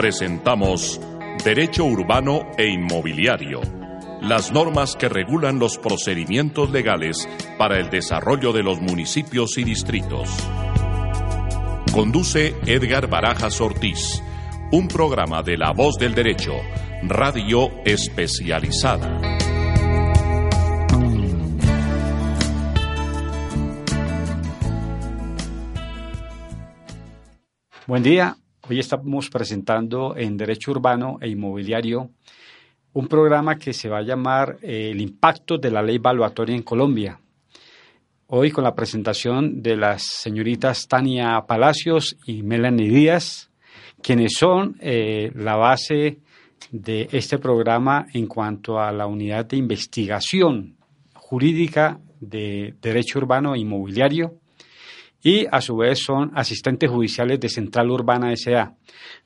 presentamos Derecho Urbano e Inmobiliario, las normas que regulan los procedimientos legales para el desarrollo de los municipios y distritos. Conduce Edgar Barajas Ortiz, un programa de La Voz del Derecho, radio especializada. Buen día, Hoy estamos presentando en Derecho Urbano e Inmobiliario un programa que se va a llamar eh, El impacto de la ley valuatoria en Colombia. Hoy con la presentación de las señoritas Tania Palacios y Melanie Díaz, quienes son eh, la base de este programa en cuanto a la unidad de investigación jurídica de Derecho Urbano e Inmobiliario y a su vez son asistentes judiciales de Central Urbana S.A.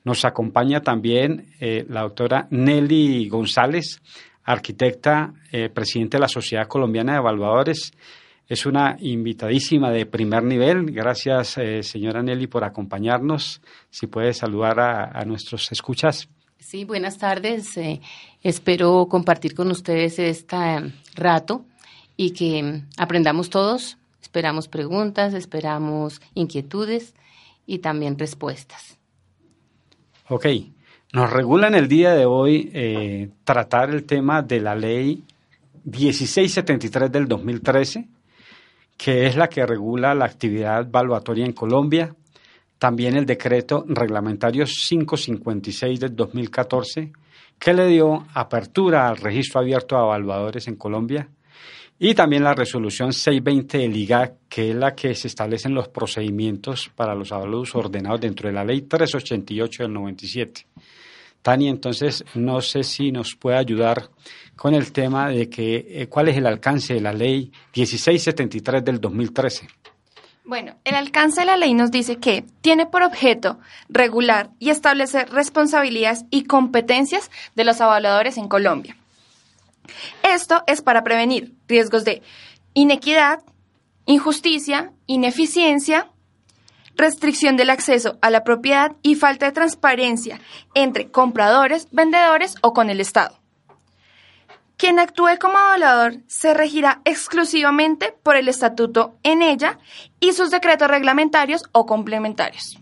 Nos acompaña también eh, la doctora Nelly González, arquitecta, eh, presidente de la Sociedad Colombiana de Evaluadores. Es una invitadísima de primer nivel. Gracias, eh, señora Nelly, por acompañarnos. Si puede saludar a, a nuestros escuchas. Sí, buenas tardes. espero compartir con ustedes este rato y que aprendamos todos Esperamos preguntas, esperamos inquietudes y también respuestas. Ok, nos regula en el día de hoy eh, tratar el tema de la ley 1673 del 2013, que es la que regula la actividad valuatoria en Colombia, también el decreto reglamentario 556 del 2014, que le dio apertura al registro abierto de evaluadores en Colombia, y también la resolución 620 del IGAC, que es la que se establecen los procedimientos para los avalúos ordenados dentro de la ley 388 del 97. Tani, entonces, no sé si nos puede ayudar con el tema de que, eh, cuál es el alcance de la ley 1673 del 2013. Bueno, el alcance de la ley nos dice que tiene por objeto regular y establecer responsabilidades y competencias de los evaluadores en Colombia. Esto es para prevenir riesgos de inequidad, injusticia, ineficiencia, restricción del acceso a la propiedad y falta de transparencia entre compradores, vendedores o con el Estado. Quien actúe como evaluador se regirá exclusivamente por el estatuto en ella y sus decretos reglamentarios o complementarios.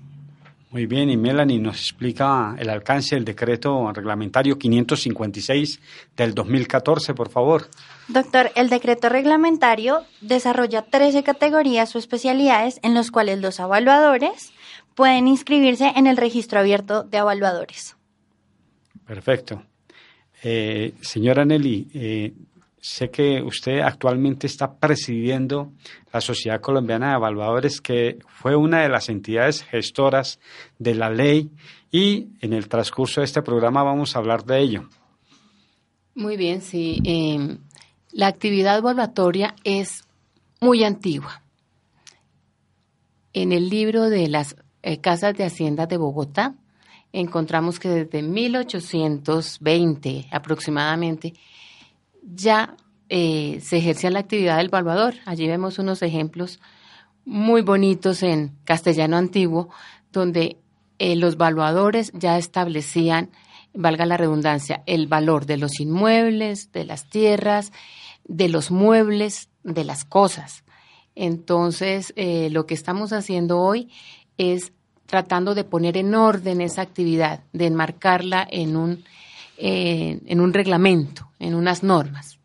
Muy bien, y Melanie nos explica el alcance del decreto reglamentario 556 del 2014, por favor. Doctor, el decreto reglamentario desarrolla 13 categorías o especialidades en los cuales los evaluadores pueden inscribirse en el registro abierto de evaluadores. Perfecto. Eh, señora Nelly, eh, Sé que usted actualmente está presidiendo la Sociedad Colombiana de Evaluadores, que fue una de las entidades gestoras de la ley y en el transcurso de este programa vamos a hablar de ello. Muy bien, sí. Em, la actividad evaluatoria es muy antigua. En el libro de las eh, Casas de Hacienda de Bogotá encontramos que desde 1820 aproximadamente ya eh, se ejercía la actividad del evaluador. Allí vemos unos ejemplos muy bonitos en castellano antiguo, donde eh, los evaluadores ya establecían, valga la redundancia, el valor de los inmuebles, de las tierras, de los muebles, de las cosas. Entonces, eh, lo que estamos haciendo hoy es tratando de poner en orden esa actividad, de enmarcarla en un, en un reglamento, en unas normas.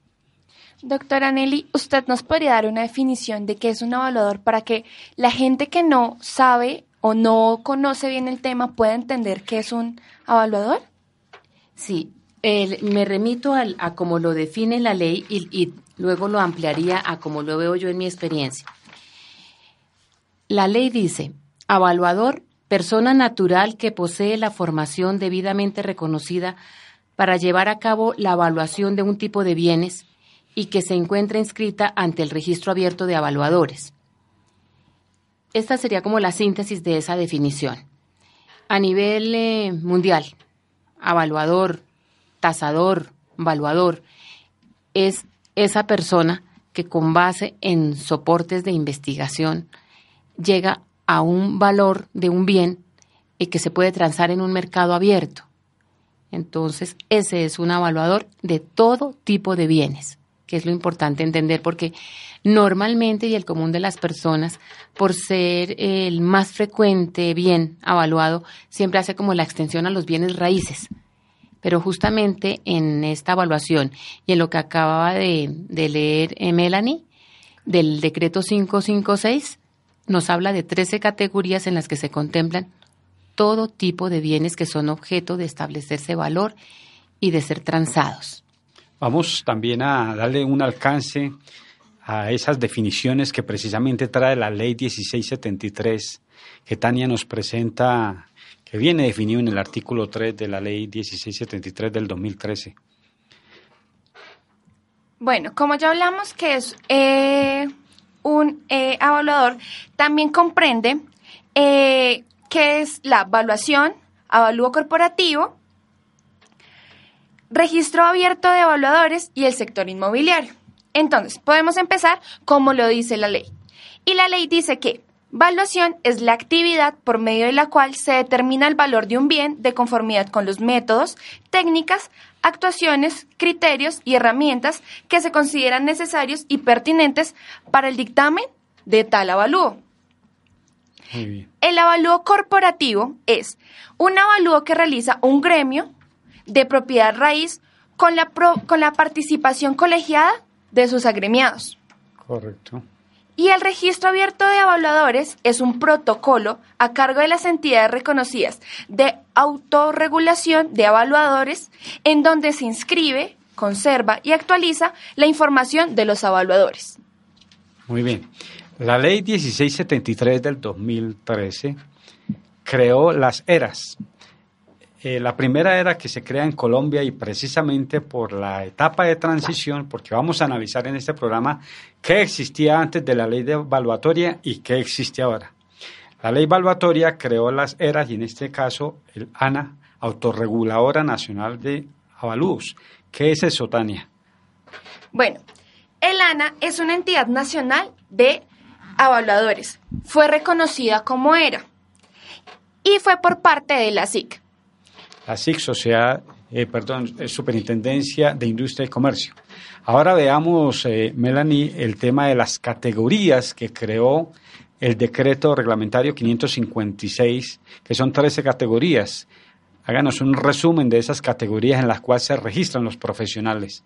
Doctora Nelly, ¿usted nos podría dar una definición de qué es un evaluador para que la gente que no sabe o no conoce bien el tema pueda entender qué es un evaluador? Sí, me remito a cómo lo define la ley y, y luego lo ampliaría a cómo lo veo yo en mi experiencia. La ley dice, evaluador, persona natural que posee la formación debidamente reconocida para llevar a cabo la evaluación de un tipo de bienes y que se encuentra inscrita ante el registro abierto de evaluadores. Esta sería como la síntesis de esa definición. A nivel eh, mundial, evaluador, tasador, evaluador, es esa persona que con base en soportes de investigación llega a un valor de un bien y que se puede transar en un mercado abierto. Entonces, ese es un evaluador de todo tipo de bienes, que es lo importante entender, porque normalmente y el común de las personas, por ser el más frecuente bien evaluado, siempre hace como la extensión a los bienes raíces. Pero justamente en esta evaluación y en lo que acababa de, leer eh, Melanie, del decreto 556, nos habla de 13 categorías en las que se contemplan todo tipo de bienes que son objeto de establecerse valor y de ser transados. Vamos también a darle un alcance a esas definiciones que precisamente trae la ley 1673 que Tania nos presenta, que viene definido en el artículo 3 de la ley 1673 del 2013. Bueno, como ya hablamos que es eh, un eh, evaluador, también comprende eh, que es la evaluación, avalúo corporativo, registro abierto de evaluadores y el sector inmobiliario. Entonces, podemos empezar como lo dice la ley. Y la ley dice que Valuación es la actividad por medio de la cual se determina el valor de un bien de conformidad con los métodos, técnicas, actuaciones, criterios y herramientas que se consideran necesarios y pertinentes para el dictamen de tal avalúo. El avalúo corporativo es un avalúo que realiza un gremio de propiedad raíz con la, con la participación colegiada de sus agremiados. Correcto. Y el registro abierto de evaluadores es un protocolo a cargo de las entidades reconocidas de autorregulación de evaluadores en donde se inscribe, conserva y actualiza la información de los evaluadores. Muy bien. La ley 1673 del 2013 creó las eras. Eh, la primera era que se crea en Colombia y precisamente por la etapa de transición, porque vamos a analizar en este programa qué existía antes de la ley de evaluatoria y qué existe ahora. La ley evaluatoria creó las eras y en este caso el ANA, Autorreguladora Nacional de Avalúos. ¿Qué es eso, Tania? Bueno, el ANA es una entidad nacional de evaluadores. Fue reconocida como era y fue por parte de la SIC. La SIC, Sociedad, eh, perdón, Superintendencia de Industria y Comercio. Ahora veamos, eh, Melanie, el tema de las categorías que creó el decreto reglamentario 556, que son 13 categorías. Háganos un resumen de esas categorías en las cuales se registran los profesionales.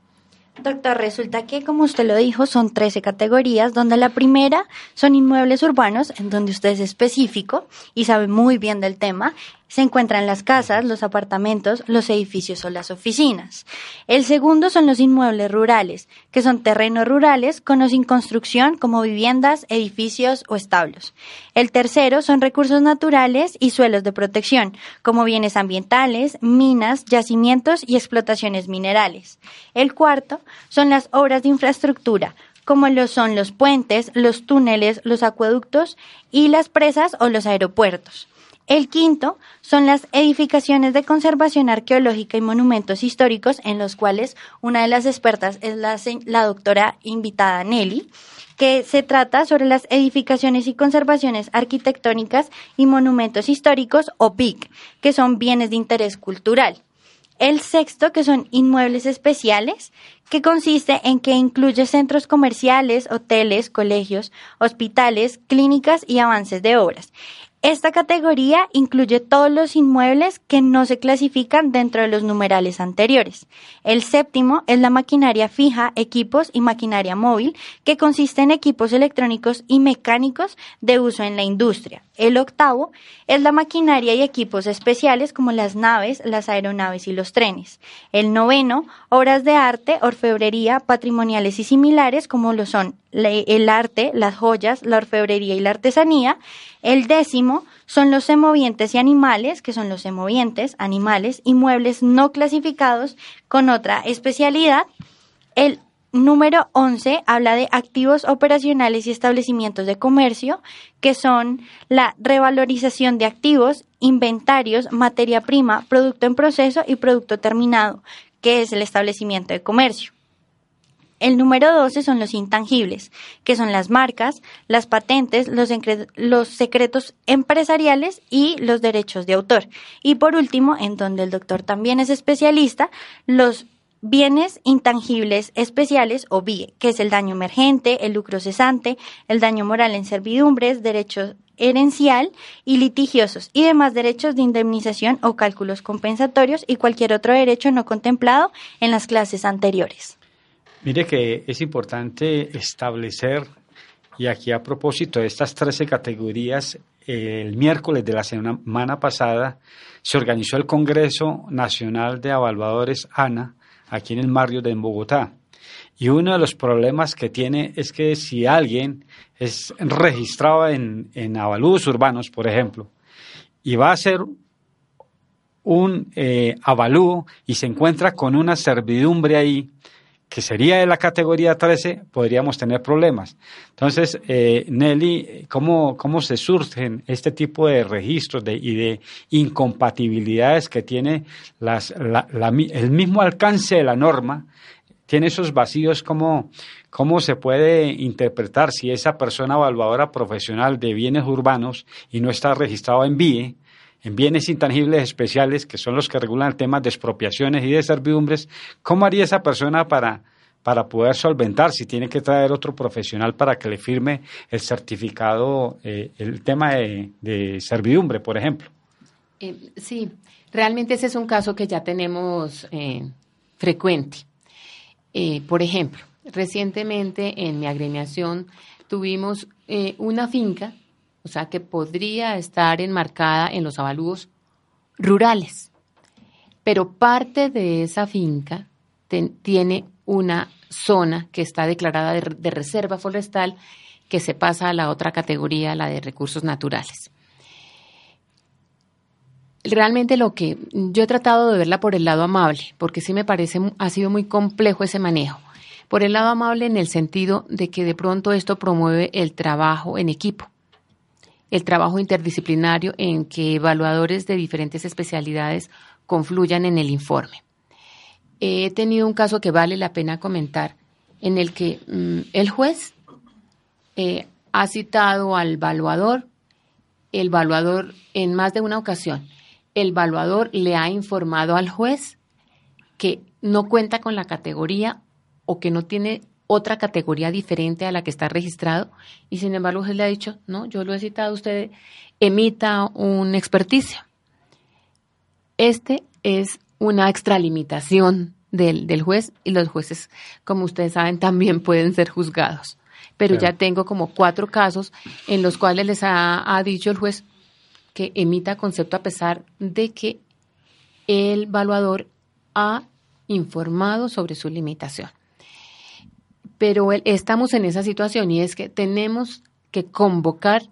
Doctor, resulta que, como usted lo dijo, son 13 categorías, donde la primera son inmuebles urbanos, en donde usted es específico y sabe muy bien del tema, se encuentran las casas, los apartamentos, los edificios o las oficinas. El segundo son los inmuebles rurales, que son terrenos rurales con o sin construcción como viviendas, edificios o establos. El tercero son recursos naturales y suelos de protección, como bienes ambientales, minas, yacimientos y explotaciones minerales. El cuarto son las obras de infraestructura, como lo son los puentes, los túneles, los acueductos y las presas o los aeropuertos. El quinto son las edificaciones de conservación arqueológica y monumentos históricos, en los cuales una de las expertas es la, doctora invitada Nelly, que se trata sobre las edificaciones y conservaciones arquitectónicas y monumentos históricos o BIC, que son bienes de interés cultural. El sexto, que son inmuebles especiales, que consiste en que incluye centros comerciales, hoteles, colegios, hospitales, clínicas y avances de obras. Esta categoría incluye todos los inmuebles que no se clasifican dentro de los numerales anteriores. El séptimo es la maquinaria fija, equipos y maquinaria móvil, que consiste en equipos electrónicos y mecánicos de uso en la industria. El octavo es la maquinaria y equipos especiales como las naves, las aeronaves y los trenes. El noveno, obras de arte, orfebrería, patrimoniales y similares como lo son el arte, las joyas, la orfebrería y la artesanía. El décimo son los semovientes y animales, que son los semovientes, animales y muebles no clasificados con otra especialidad. El número 11 habla de activos operacionales y establecimientos de comercio, que son la revalorización de activos, inventarios, materia prima, producto en proceso y producto terminado, que es el establecimiento de comercio. El número 12 son los intangibles, que son las marcas, las patentes, los, secretos empresariales y los derechos de autor. Y por último, en donde el doctor también es especialista, los bienes intangibles especiales o BIE, que es el daño emergente, el lucro cesante, el daño moral en servidumbres, derechos herencial y litigiosos y demás derechos de indemnización o cálculos compensatorios y cualquier otro derecho no contemplado en las clases anteriores. Mire que es importante establecer, y aquí a propósito de estas 13 categorías, el miércoles de la semana pasada se organizó el Congreso Nacional de Evaluadores ANA aquí en el barrio de Bogotá. Y uno de los problemas que tiene es que si alguien es registrado en, en avalúos urbanos, por ejemplo, y va a hacer un eh, avalúo y se encuentra con una servidumbre ahí, que sería de la categoría 13, podríamos tener problemas. Entonces, eh, Nelly, ¿cómo, ¿cómo se surgen este tipo de registros de, y de incompatibilidades que tiene las, el mismo alcance de la norma? Tiene esos vacíos, ¿cómo, ¿cómo se puede interpretar si esa persona evaluadora profesional de bienes urbanos y no está registrado en BIE? En bienes intangibles especiales, que son los que regulan temas de expropiaciones y de servidumbres, ¿cómo haría esa persona para, para poder solventar si tiene que traer otro profesional para que le firme el certificado, eh, el tema de, servidumbre, por ejemplo? Eh, sí, realmente ese es un caso que ya tenemos eh, frecuente. por ejemplo, recientemente en mi agremiación tuvimos una finca o sea que podría estar enmarcada en los avalúos rurales. Pero parte de esa finca tiene una zona que está declarada de, reserva forestal que se pasa a la otra categoría, la de recursos naturales. Realmente lo que yo he tratado de verla por el lado amable, porque sí me parece ha sido muy complejo ese manejo. Por el lado amable en el sentido de que de pronto esto promueve el trabajo en equipo el trabajo interdisciplinario en que evaluadores de diferentes especialidades confluyan en el informe. He tenido un caso que vale la pena comentar, en el que mm, el juez eh, ha citado al evaluador, el evaluador en más de una ocasión, el evaluador le ha informado al juez que no cuenta con la categoría o que no tiene otra categoría diferente a la que está registrado y sin embargo se le ha dicho, no, yo lo he citado, usted emita un experticio. Este es una extralimitación del, del juez y los jueces, como ustedes saben, también pueden ser juzgados. Pero ya tengo como cuatro casos en los cuales les ha, ha dicho el juez que emita concepto a pesar de que el evaluador ha informado sobre su limitación pero estamos en esa situación y es que tenemos que convocar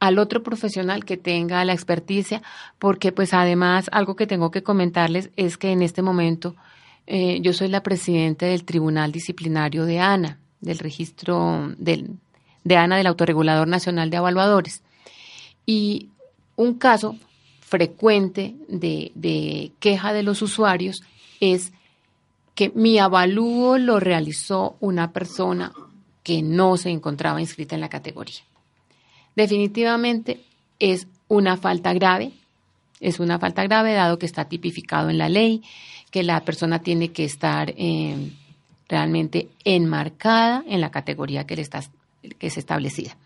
al otro profesional que tenga la experticia, porque pues además algo que tengo que comentarles es que en este momento eh, yo soy la presidenta del Tribunal Disciplinario de ANA, del registro del, de ANA del Autorregulador Nacional de Evaluadores. Y un caso frecuente de, de queja de los usuarios es que mi avalúo lo realizó una persona que no se encontraba inscrita en la categoría. Definitivamente es una falta grave, es una falta grave dado que está tipificado en la ley, que la persona tiene que estar eh, realmente enmarcada en la categoría que, le está, que es establecida.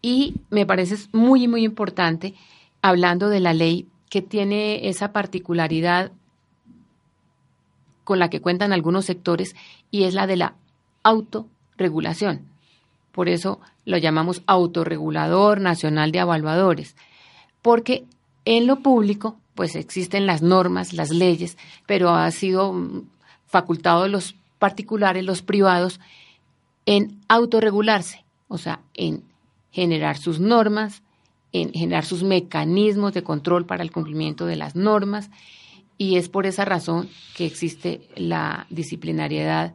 Y me parece muy, muy importante, hablando de la ley, que tiene esa particularidad con la que cuentan algunos sectores y es la de la autorregulación. Por eso lo llamamos autorregulador nacional de evaluadores, porque en lo público pues existen las normas, las leyes, pero ha sido mm, facultado los particulares, los privados, en autorregularse, o sea, en generar sus normas, en generar sus mecanismos de control para el cumplimiento de las normas y es por esa razón que existe la disciplinariedad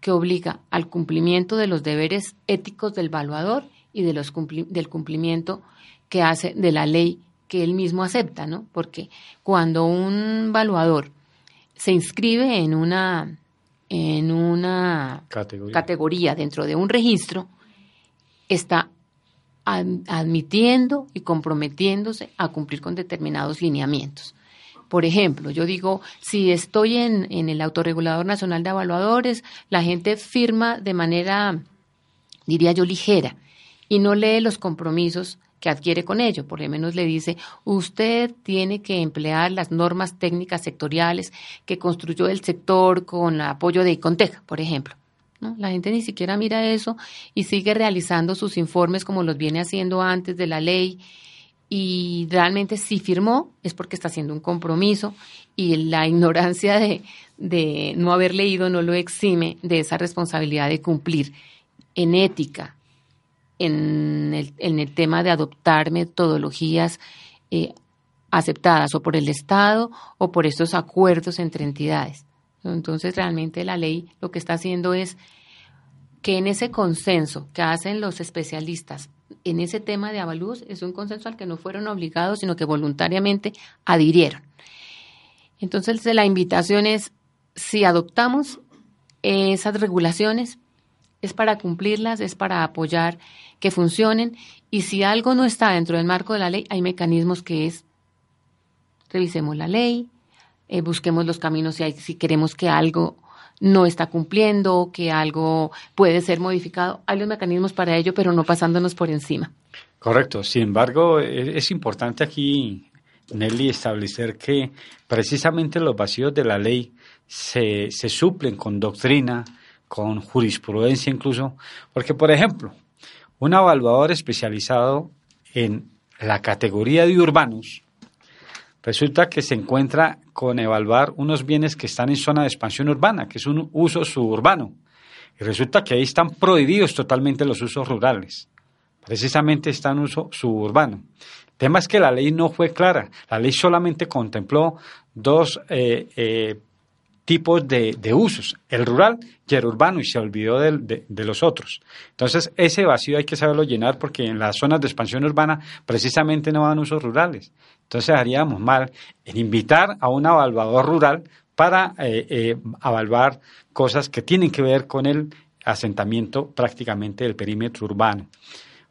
que obliga al cumplimiento de los deberes éticos del evaluador y de los del cumplimiento que hace de la ley que él mismo acepta, ¿no? Porque cuando un evaluador se inscribe en una en una Categoría. categoría dentro de un registro, está ad- admitiendo y comprometiéndose a cumplir con determinados lineamientos. Por ejemplo, yo digo, si estoy en, el Autorregulador Nacional de Evaluadores, la gente firma de manera, diría yo, ligera y no lee los compromisos que adquiere con ello. Por lo menos le dice, usted tiene que emplear las normas técnicas sectoriales que construyó el sector con apoyo de Icontec, por ejemplo. La gente ni siquiera mira eso y sigue realizando sus informes como los viene haciendo antes de la ley. Y realmente si firmó es porque está haciendo un compromiso y la ignorancia de, de no haber leído no lo exime de esa responsabilidad de cumplir en ética, en el, en el tema de adoptar metodologías eh, aceptadas o por el Estado o por estos acuerdos entre entidades. Entonces, realmente la ley lo que está haciendo es que en ese consenso que hacen los especialistas en ese tema de avalúos es un consenso al que no fueron obligados, sino que voluntariamente adhirieron. Entonces, la invitación es, si adoptamos esas regulaciones, es para cumplirlas, es para apoyar que funcionen y si algo no está dentro del marco de la ley, hay mecanismos que es revisemos la ley, eh, busquemos los caminos si, si queremos que algo no está cumpliendo, que algo puede ser modificado. Hay los mecanismos para ello, pero no pasándonos por encima. Correcto. Sin embargo, es, es importante aquí, Nelly, establecer que precisamente los vacíos de la ley se, se suplen con doctrina, con jurisprudencia incluso, porque, por ejemplo, un evaluador especializado en la categoría de urbanos resulta que se encuentra con evaluar unos bienes que están en zona de expansión urbana, que es un uso suburbano. Y resulta que ahí están prohibidos totalmente los usos rurales. Precisamente está en uso suburbano. El tema es que la ley no fue clara. La ley solamente contempló dos eh, eh, tipos de, usos, el rural y el urbano, y se olvidó de, los otros. Entonces, ese vacío hay que saberlo llenar porque en las zonas de expansión urbana precisamente no van usos rurales. Entonces, haríamos mal en invitar a un evaluador rural para eh, eh, evaluar cosas que tienen que ver con el asentamiento prácticamente del perímetro urbano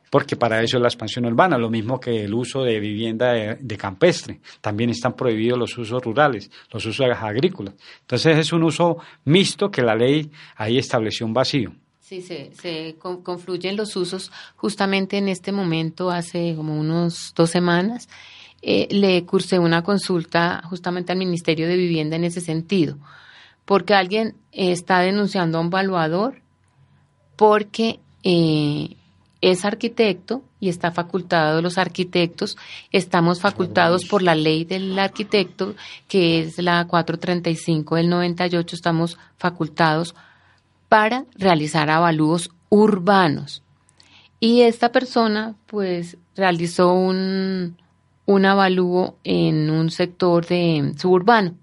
porque para eso es la expansión urbana, lo mismo que el uso de vivienda de, campestre. También están prohibidos los usos rurales, los usos agrícolas. Entonces es un uso mixto que la ley ahí estableció un vacío. Sí, se, se confluyen los usos justamente en este momento, hace como unos dos semanas. Eh, le cursé una consulta justamente al Ministerio de Vivienda en ese sentido, porque alguien está denunciando a un valuador porque eh, es arquitecto y está facultado los arquitectos, estamos facultados por la ley del arquitecto, que es la 435 del 98, estamos facultados para realizar avalúos urbanos. Y esta persona, pues, realizó un, un avalúo en un sector de suburbano.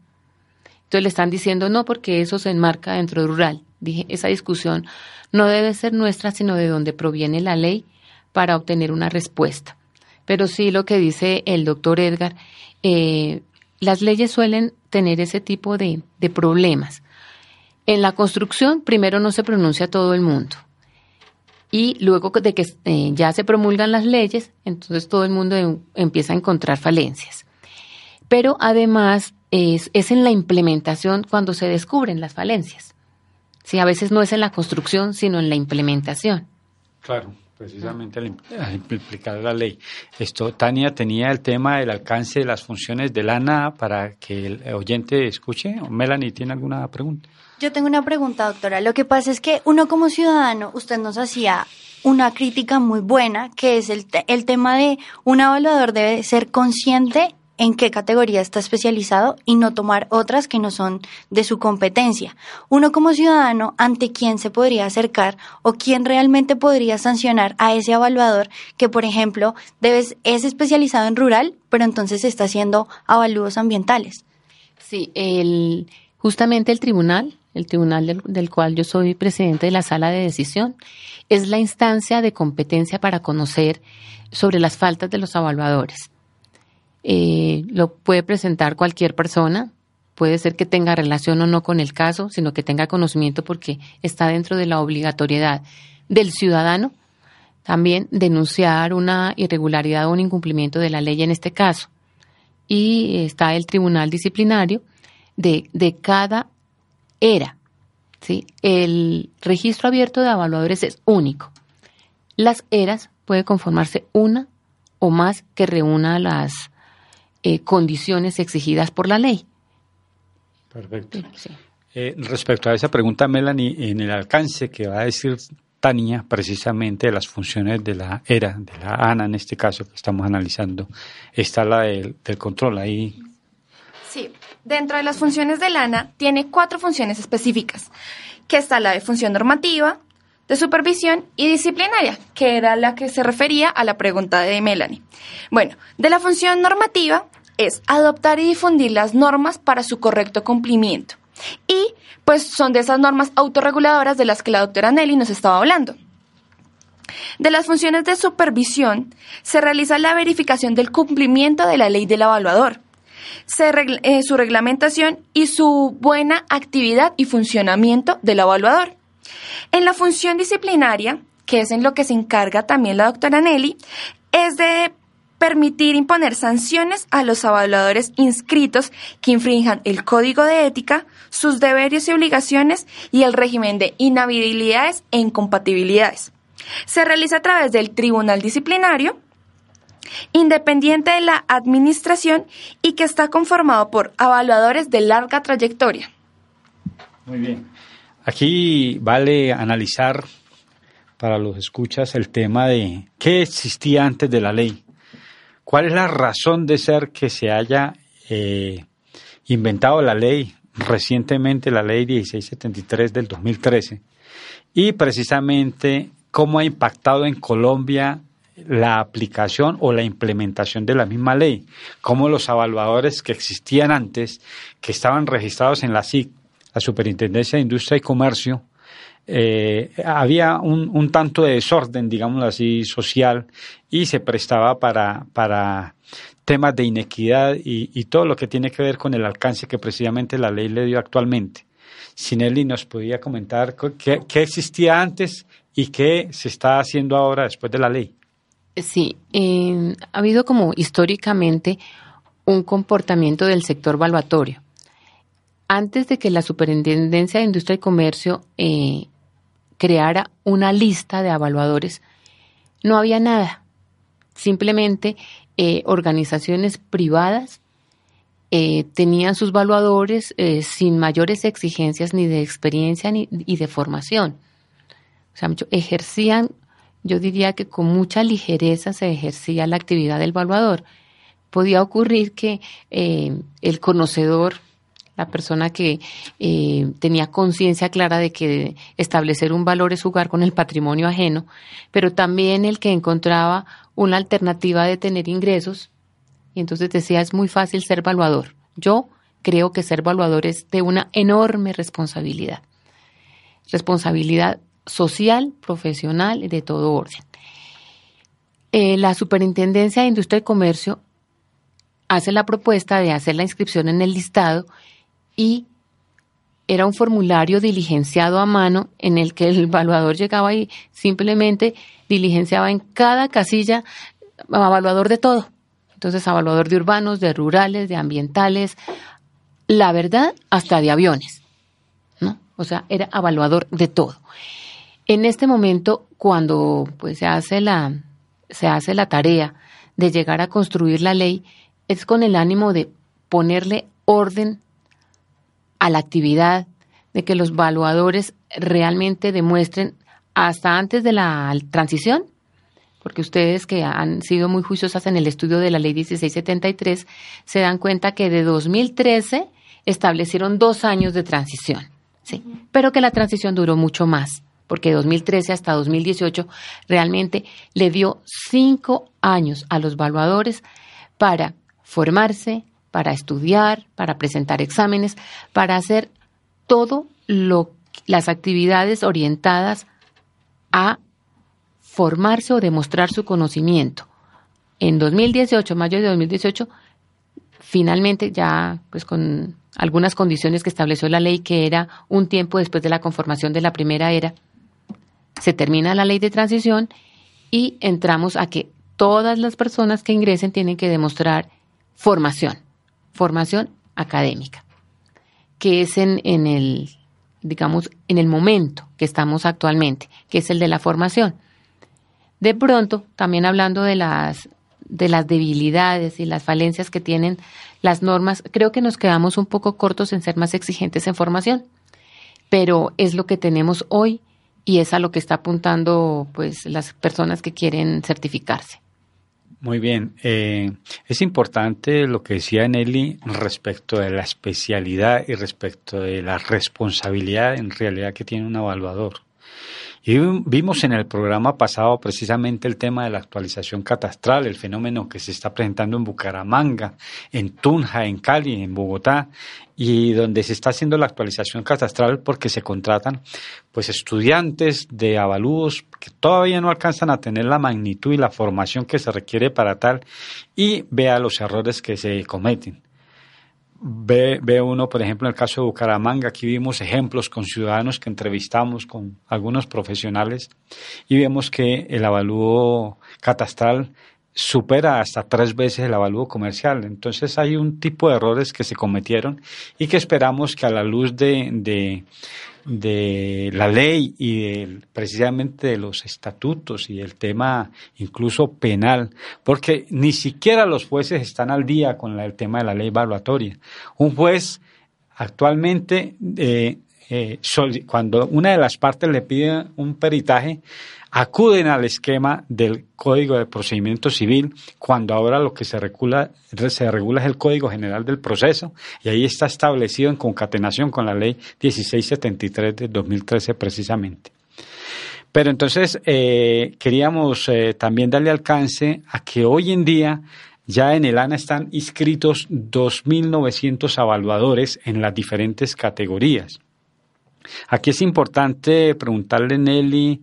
Entonces le están diciendo no, porque eso se enmarca dentro de rural. Dije, esa discusión no debe ser nuestra, sino de donde proviene la ley para obtener una respuesta. Pero sí lo que dice el doctor Edgar, eh, las leyes suelen tener ese tipo de, de, problemas. En la construcción, primero no se pronuncia todo el mundo. Y luego de que eh, ya se promulgan las leyes, entonces todo el mundo em, empieza a encontrar falencias. Pero además es, en la implementación cuando se descubren las falencias. Sí, a veces no es en la construcción, sino en la implementación. Claro, precisamente al, al implicar la ley. Esto, Tania tenía el tema del alcance de las funciones del ANA para que el oyente escuche. Melanie, ¿tiene alguna pregunta? Yo tengo una pregunta, doctora. Lo que pasa es que uno como ciudadano, usted nos hacía una crítica muy buena, que es el, el tema de un evaluador debe ser consciente en qué categoría está especializado y no tomar otras que no son de su competencia. Uno como ciudadano, ¿ante quién se podría acercar o quién realmente podría sancionar a ese evaluador que, por ejemplo, debes, es especializado en rural, pero entonces está haciendo avalúos ambientales? Sí, el, justamente el tribunal, el tribunal del, cual yo soy presidente de la sala de decisión, es la instancia de competencia para conocer sobre las faltas de los evaluadores. Eh, lo puede presentar cualquier persona, puede ser que tenga relación o no con el caso, sino que tenga conocimiento porque está dentro de la obligatoriedad del ciudadano también denunciar una irregularidad o un incumplimiento de la ley en este caso. Y está el tribunal disciplinario de, de cada era. ¿sí? El registro abierto de evaluadores es único. Las eras puede conformarse una o más que reúna las eh, condiciones exigidas por la ley. Perfecto. Eh, respecto a esa pregunta, Melanie, en el alcance que va a decir Tania, precisamente de las funciones de la ERA, de la ANA en este caso que estamos analizando, está la del, del control ahí. Sí, dentro de las funciones de la ANA tiene cuatro funciones específicas, que está la de función normativa, de supervisión y disciplinaria, que era la que se refería a la pregunta de Melanie. Bueno, de la función normativa es adoptar y difundir las normas para su correcto cumplimiento. Y pues son de esas normas autorreguladoras de las que la doctora Nelly nos estaba hablando. De las funciones de supervisión se realiza la verificación del cumplimiento de la ley del evaluador, eh, su reglamentación y su buena actividad y funcionamiento del evaluador. En la función disciplinaria, que es en lo que se encarga también la doctora Nelly, es de permitir imponer sanciones a los evaluadores inscritos que infrinjan el código de ética, sus deberes y obligaciones y el régimen de inhabilidades e incompatibilidades. Se realiza a través del Tribunal Disciplinario, independiente de la Administración y que está conformado por evaluadores de larga trayectoria. Muy bien. Aquí vale analizar para los escuchas el tema de qué existía antes de la ley. ¿Cuál es la razón de ser que se haya eh, inventado la ley recientemente, la ley 1673 del 2013? Y precisamente cómo ha impactado en Colombia la aplicación o la implementación de la misma ley, cómo los evaluadores que existían antes, que estaban registrados en la SIC, la Superintendencia de Industria y Comercio, eh, había un, tanto de desorden, digámoslo así, social y se prestaba para, para temas de inequidad y, todo lo que tiene que ver con el alcance que precisamente la ley le dio actualmente. Sinelli nos podía comentar qué, existía antes y qué se está haciendo ahora después de la ley. Sí, eh, ha habido como históricamente un comportamiento del sector valuatorio antes de que la Superintendencia de Industria y Comercio eh, creara una lista de evaluadores, no había nada. Simplemente eh, organizaciones privadas eh, tenían sus evaluadores sin mayores exigencias ni de experiencia ni y de formación. O sea, ejercían, yo diría que con mucha ligereza se ejercía la actividad del evaluador. Podía ocurrir que el conocedor la persona que eh, tenía conciencia clara de que establecer un valor es jugar con el patrimonio ajeno, pero también el que encontraba una alternativa de tener ingresos y entonces decía es muy fácil ser evaluador. Yo creo que ser evaluador es de una enorme responsabilidad, responsabilidad social, profesional de todo orden. Eh, la Superintendencia de Industria y Comercio hace la propuesta de hacer la inscripción en el listado y era un formulario diligenciado a mano en el que el evaluador llegaba y simplemente diligenciaba en cada casilla evaluador de todo. Entonces, evaluador de urbanos, de rurales, de ambientales, la verdad, hasta de aviones. ¿no? O sea, era evaluador de todo. En este momento, cuando pues, se, hace la, se hace la tarea de llegar a construir la ley, es con el ánimo de ponerle orden a la actividad, de que los evaluadores realmente demuestren hasta antes de la transición, porque ustedes que han sido muy juiciosas en el estudio de la ley 1673 se dan cuenta que de 2013 establecieron dos años de transición, sí, pero que la transición duró mucho más, porque de 2013 hasta 2018 realmente le dio cinco años a los evaluadores para formarse, para estudiar, para presentar exámenes, para hacer todo lo las actividades orientadas a formarse o demostrar su conocimiento. En 2018, mayo de 2018, finalmente ya pues con algunas condiciones que estableció la ley que era un tiempo después de la conformación de la primera era, se termina la ley de transición y entramos a que todas las personas que ingresen tienen que demostrar formación, formación académica, que es en, en el, digamos, en el momento que estamos actualmente, que es el de la formación. De pronto, también hablando de las, de las debilidades y las falencias que tienen las normas, creo que nos quedamos un poco cortos en ser más exigentes en formación, pero es lo que tenemos hoy y es a lo que está apuntando pues las personas que quieren certificarse. Muy bien. Eh, es importante lo que decía Nelly respecto de la especialidad y respecto de la responsabilidad en realidad que tiene un evaluador. Y vimos en el programa pasado precisamente el tema de la actualización catastral, el fenómeno que se está presentando en Bucaramanga, en Tunja, en Cali, en Bogotá, y donde se está haciendo la actualización catastral porque se contratan pues estudiantes de avalúos que todavía no alcanzan a tener la magnitud y la formación que se requiere para tal y vea los errores que se cometen. Ve, ve, uno, por ejemplo, en el caso de Bucaramanga, aquí vimos ejemplos con ciudadanos que entrevistamos con algunos profesionales y vemos que el avalúo catastral supera hasta tres veces el avalúo comercial. Entonces hay un tipo de errores que se cometieron y que esperamos que a la luz de, de de la ley y precisamente de los estatutos y el tema incluso penal, porque ni siquiera los jueces están al día con el tema de la ley evaluatoria. Un juez actualmente, eh, eh, cuando una de las partes le pide un peritaje, acuden al esquema del Código de Procedimiento Civil, cuando ahora lo que se regula, se regula es el Código General del Proceso, y ahí está establecido en concatenación con la Ley 1673 de 2013 precisamente. Pero entonces eh, queríamos eh, también darle alcance a que hoy en día ya en el ANA están inscritos 2.900 evaluadores en las diferentes categorías. Aquí es importante preguntarle, Nelly,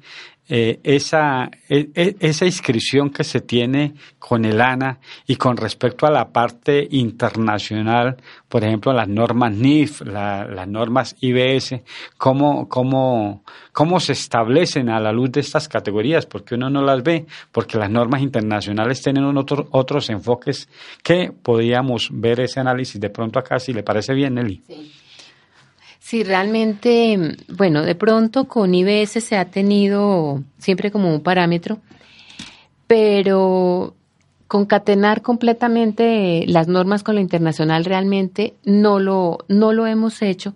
eh, esa, e, e, esa inscripción que se tiene con el ANA y con respecto a la parte internacional, por ejemplo, las normas NIF, las normas IBS, ¿cómo, cómo, cómo se establecen a la luz de estas categorías, porque uno no las ve, porque las normas internacionales tienen otros enfoques que podríamos ver ese análisis de pronto acá, si le parece bien, Nelly. Sí. Sí, realmente, bueno, de pronto con IBS se ha tenido siempre como un parámetro, pero concatenar completamente las normas con lo internacional realmente no lo, no lo hemos hecho.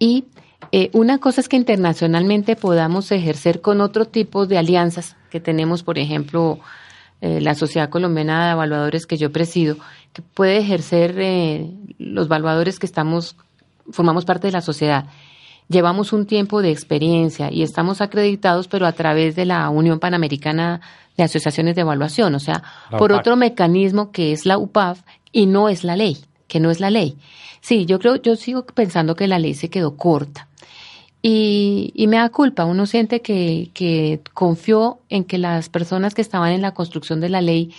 Y eh, una cosa es que internacionalmente podamos ejercer con otro tipo de alianzas que tenemos, por ejemplo, eh, la Sociedad Colombiana de Evaluadores que yo presido, que puede ejercer eh, los evaluadores que estamos formamos parte de la sociedad. Llevamos un tiempo de experiencia y estamos acreditados, pero a través de la Unión Panamericana de Asociaciones de Evaluación, o sea, por otro mecanismo que es la UPAF y no es la ley, que no es la ley. Sí, yo creo, yo sigo pensando que la ley se quedó corta. Y, y, me da culpa, uno siente que, que, confió en que las personas que estaban en la construcción de la ley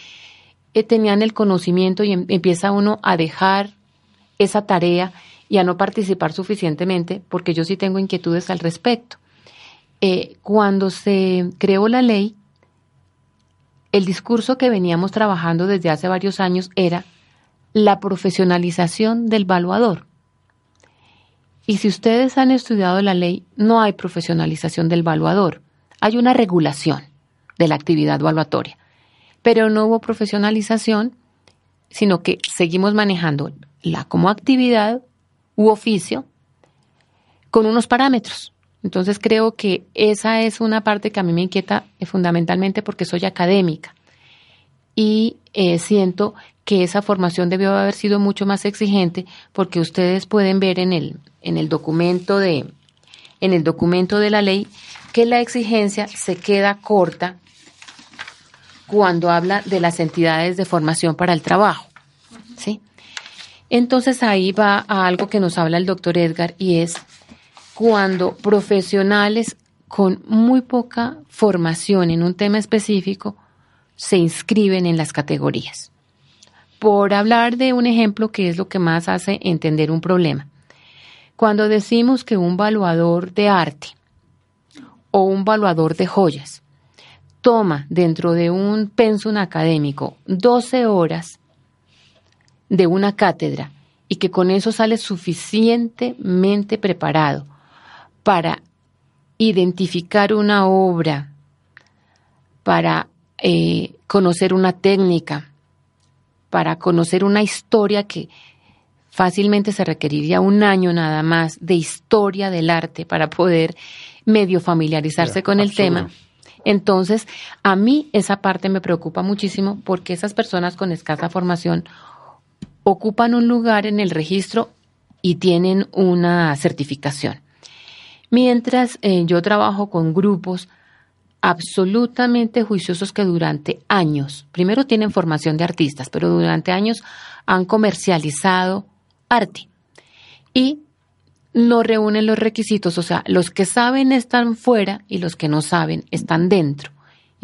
eh, tenían el conocimiento y em, empieza uno a dejar esa tarea y a no participar suficientemente, porque yo sí tengo inquietudes al respecto. Eh, cuando se creó la ley, el discurso que veníamos trabajando desde hace varios años era la profesionalización del valuador. Y si ustedes han estudiado la ley, no hay profesionalización del valuador, hay una regulación de la actividad valuatoria, pero no hubo profesionalización, sino que seguimos manejando la como actividad u oficio con unos parámetros. Entonces creo que esa es una parte que a mí me inquieta eh, fundamentalmente porque soy académica y eh, siento que esa formación debió haber sido mucho más exigente porque ustedes pueden ver en el, en el documento de en el documento de la ley que la exigencia se queda corta cuando habla de las entidades de formación para el trabajo. ¿sí? Entonces ahí va a algo que nos habla el doctor Edgar y es cuando profesionales con muy poca formación en un tema específico se inscriben en las categorías. por hablar de un ejemplo que es lo que más hace entender un problema. Cuando decimos que un valuador de arte o un valuador de joyas toma dentro de un pensum académico 12 horas de una cátedra y que con eso sale suficientemente preparado para identificar una obra, para eh, conocer una técnica, para conocer una historia que fácilmente se requeriría un año nada más de historia del arte para poder medio familiarizarse con el tema. Entonces, a mí esa parte me preocupa muchísimo porque esas personas con escasa formación ocupan un lugar en el registro y tienen una certificación. Mientras eh, yo trabajo con grupos absolutamente juiciosos que durante años, primero tienen formación de artistas, pero durante años han comercializado arte y no reúnen los requisitos, o sea, los que saben están fuera y los que no saben están dentro.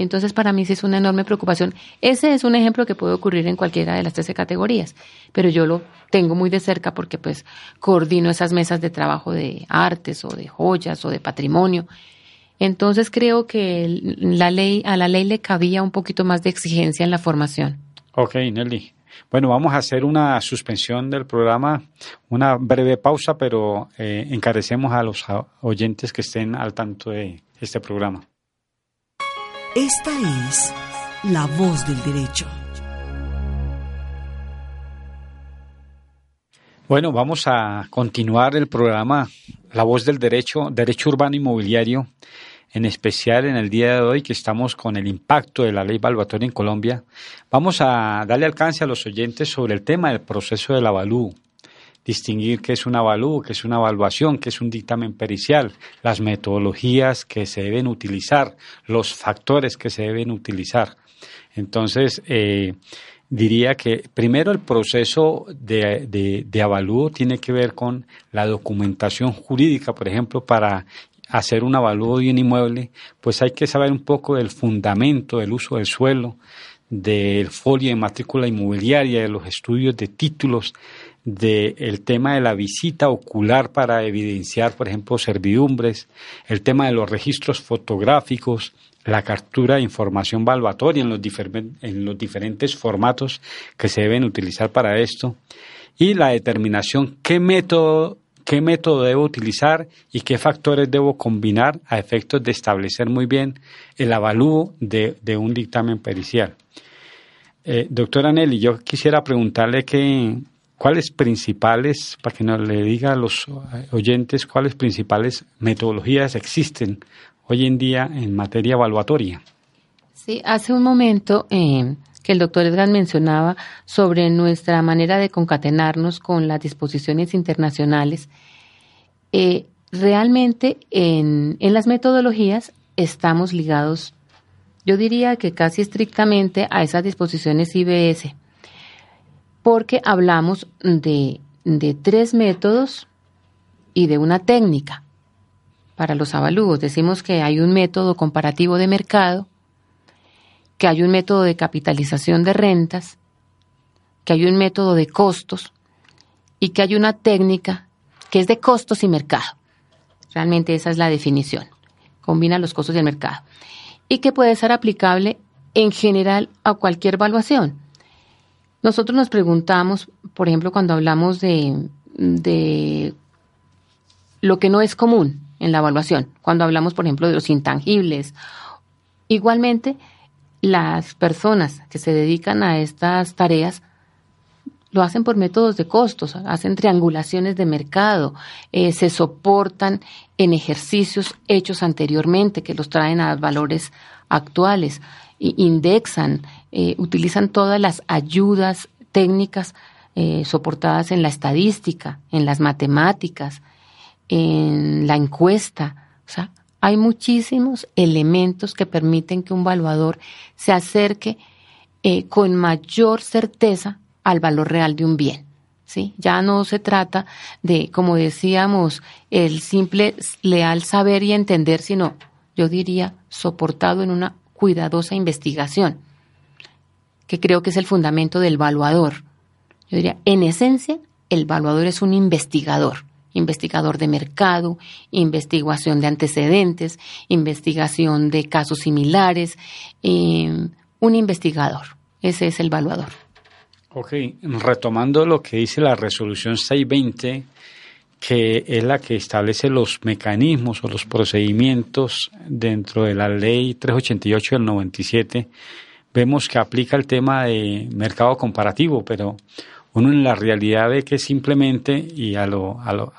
Entonces, para mí sí es una enorme preocupación. Ese es un ejemplo que puede ocurrir en cualquiera de las 13 categorías, pero yo lo tengo muy de cerca porque pues coordino esas mesas de trabajo de artes o de joyas o de patrimonio. Entonces creo que la ley, a la ley le cabía un poquito más de exigencia en la formación. Ok, Nelly. Bueno, vamos a hacer una suspensión del programa, una breve pausa, pero eh, encarecemos a los oyentes que estén al tanto de este programa. Esta es la voz del derecho. Bueno, vamos a continuar el programa La voz del derecho, derecho urbano inmobiliario en especial en el día de hoy que estamos con el impacto de la ley valuatoria en Colombia, vamos a darle alcance a los oyentes sobre el tema del proceso del avalúo, distinguir qué es un avalúo, qué es una evaluación, qué es un dictamen pericial, las metodologías que se deben utilizar, los factores que se deben utilizar. Entonces, eh, diría que primero el proceso de, de, de, avalúo tiene que ver con la documentación jurídica, por ejemplo, para hacer un avalúo de un inmueble, pues hay que saber un poco del fundamento del uso del suelo, del folio de matrícula inmobiliaria, de los estudios de títulos, del tema de la visita ocular para evidenciar, por ejemplo, servidumbres, el tema de los registros fotográficos, la captura de información valuatoria en los, en los diferentes formatos que se deben utilizar para esto y la determinación qué método qué método debo utilizar y qué factores debo combinar a efectos de establecer muy bien el avalúo de, un dictamen pericial. Eh, doctora Nelly, yo quisiera preguntarle que, cuáles principales, para que nos le diga a los oyentes, cuáles principales metodologías existen hoy en día en materia evaluatoria. Sí, hace un momento eh, que el doctor Edgar mencionaba sobre nuestra manera de concatenarnos con las disposiciones internacionales, eh, realmente en, en las metodologías estamos ligados, yo diría que casi estrictamente a esas disposiciones IBS, porque hablamos de, tres métodos y de una técnica para los avalúos. Decimos que hay un método comparativo de mercado, que hay un método de capitalización de rentas, que hay un método de costos y que hay una técnica que es de costos y mercado. Realmente esa es la definición. Combina los costos y el mercado. Y que puede ser aplicable en general a cualquier evaluación. Nosotros nos preguntamos, por ejemplo, cuando hablamos de, de lo que no es común en la evaluación, cuando hablamos, por ejemplo, de los intangibles. Igualmente, las personas que se dedican a estas tareas lo hacen por métodos de costos, hacen triangulaciones de mercado, eh, se soportan en ejercicios hechos anteriormente que los traen a valores actuales, indexan, eh, utilizan todas las ayudas técnicas eh, soportadas en la estadística, en las matemáticas, en la encuesta, o sea, hay muchísimos elementos que permiten que un valuador se acerque eh, con mayor certeza al valor real de un bien. ¿sí? Ya no se trata de, como decíamos, el simple leal saber y entender, sino, yo diría, soportado en una cuidadosa investigación que creo que es el fundamento del evaluador. Yo diría, en esencia, el evaluador es un investigador, investigador de mercado, investigación de antecedentes, investigación de casos similares, eh, un investigador. Ese es el evaluador. Ok, retomando lo que dice la resolución 620, que es la que establece los mecanismos o los procedimientos dentro de la ley 388 del 97, vemos que aplica el tema de mercado comparativo, pero uno en la realidad ve que simplemente, y a lo, a lo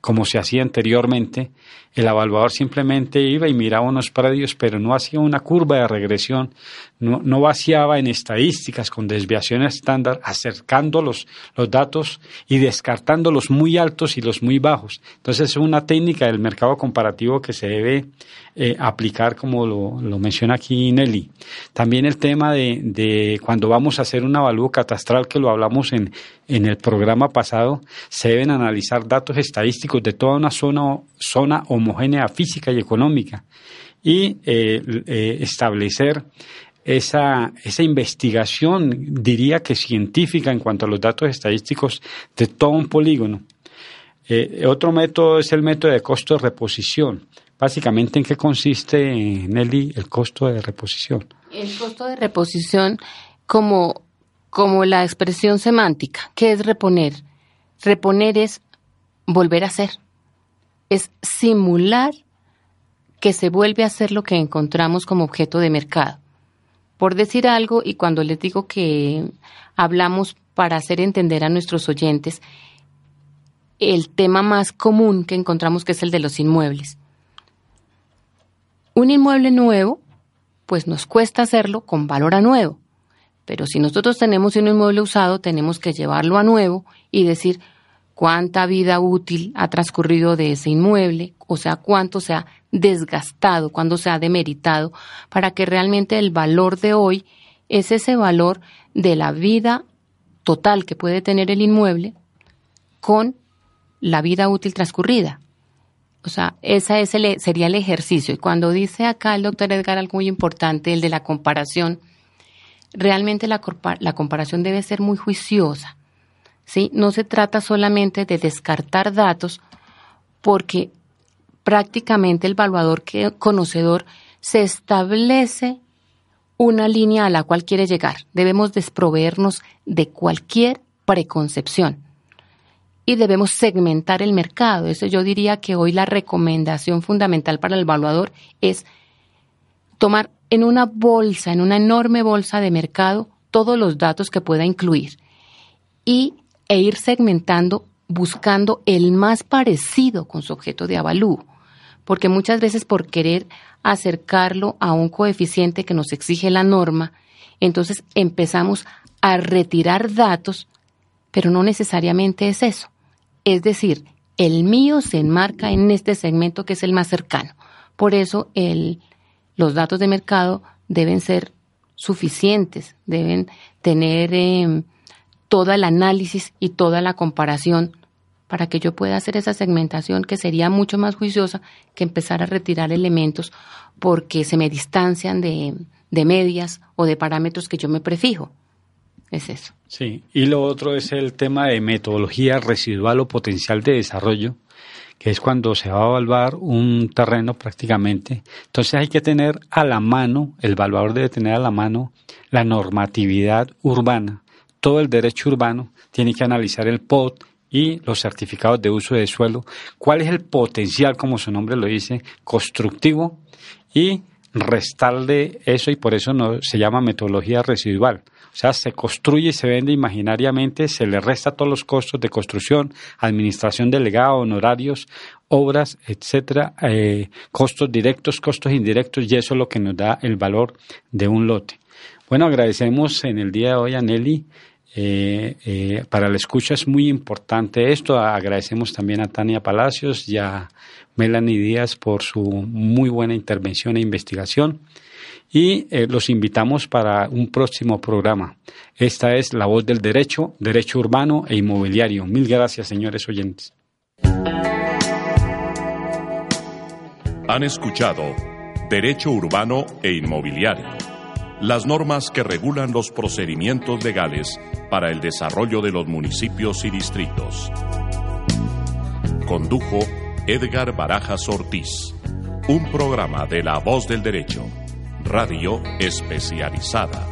como se hacía anteriormente, el evaluador simplemente iba y miraba unos predios, pero no hacía una curva de regresión, no, vaciaba en estadísticas con desviaciones estándar, acercando los, los datos y descartando los muy altos y los muy bajos. Entonces es una técnica del mercado comparativo que se debe eh, aplicar como lo, lo, menciona aquí Nelly. También el tema de, de cuando vamos a hacer un avalúo catastral, que lo hablamos en, en el programa pasado, se deben analizar datos estadísticos de toda una zona, zona homogénea física y económica y eh, eh, establecer esa, esa investigación, diría que científica en cuanto a los datos estadísticos de todo un polígono. Eh, otro método es el método de costo de reposición. Básicamente, ¿en qué consiste, Nelly, el costo de reposición? El costo de reposición, como como la expresión semántica. ¿Qué es reponer? Reponer es volver a hacer. Es simular que se vuelve a hacer lo que encontramos como objeto de mercado. Por decir algo, y cuando les digo que hablamos para hacer entender a nuestros oyentes, el tema más común que encontramos que es el de los inmuebles. Un inmueble nuevo, pues nos cuesta hacerlo con valor a nuevo. Pero si nosotros tenemos un inmueble usado, tenemos que llevarlo a nuevo y decir cuánta vida útil ha transcurrido de ese inmueble, o sea, cuánto se ha desgastado, cuánto se ha demeritado, para que realmente el valor de hoy es ese valor de la vida total que puede tener el inmueble con la vida útil transcurrida. O sea, ese es sería el ejercicio. Y cuando dice acá el doctor Edgar algo muy importante, el de la comparación, realmente la comparación debe ser muy juiciosa. ¿Sí? No se trata solamente de descartar datos, porque prácticamente el evaluador que, conocedor se establece una línea a la cual quiere llegar. Debemos desproveernos de cualquier preconcepción y debemos segmentar el mercado. Eso yo diría que hoy la recomendación fundamental para el evaluador es tomar en una bolsa, en una enorme bolsa de mercado, todos los datos que pueda incluir y, e ir segmentando buscando el más parecido con su objeto de avalúo, porque muchas veces por querer acercarlo a un coeficiente que nos exige la norma, entonces empezamos a retirar datos, pero no necesariamente es eso. Es decir, el mío se enmarca en este segmento que es el más cercano. Por eso el los datos de mercado deben ser suficientes, deben tener eh, todo el análisis y toda la comparación para que yo pueda hacer esa segmentación que sería mucho más juiciosa que empezar a retirar elementos porque se me distancian de, de medias o de parámetros que yo me prefijo. Es eso. Sí, y lo otro es el tema de metodología residual o potencial de desarrollo, que es cuando se va a evaluar un terreno prácticamente. Entonces hay que tener a la mano, el evaluador debe tener a la mano la normatividad urbana. Todo el derecho urbano tiene que analizar el POT y los certificados de uso de suelo, cuál es el potencial, como su nombre lo dice, constructivo y restarle eso y por eso no, se llama metodología residual. O sea, se construye y se vende imaginariamente, se le resta todos los costos de construcción, administración delegada, honorarios, obras, etcétera, eh, costos directos, costos indirectos, y eso es lo que nos da el valor de un lote. Bueno, agradecemos en el día de hoy a Nelly. Eh, eh, para la escucha es muy importante esto. Agradecemos también a Tania Palacios y a Melanie Díaz por su muy buena intervención e investigación y eh, los invitamos para un próximo programa. Esta es La Voz del Derecho, Derecho Urbano e Inmobiliario. Mil gracias, señores oyentes. Han escuchado Derecho Urbano e Inmobiliario las normas que regulan los procedimientos legales para el desarrollo de los municipios y distritos. Condujo Edgar Barajas Ortiz, un programa de La Voz del Derecho, radio especializada.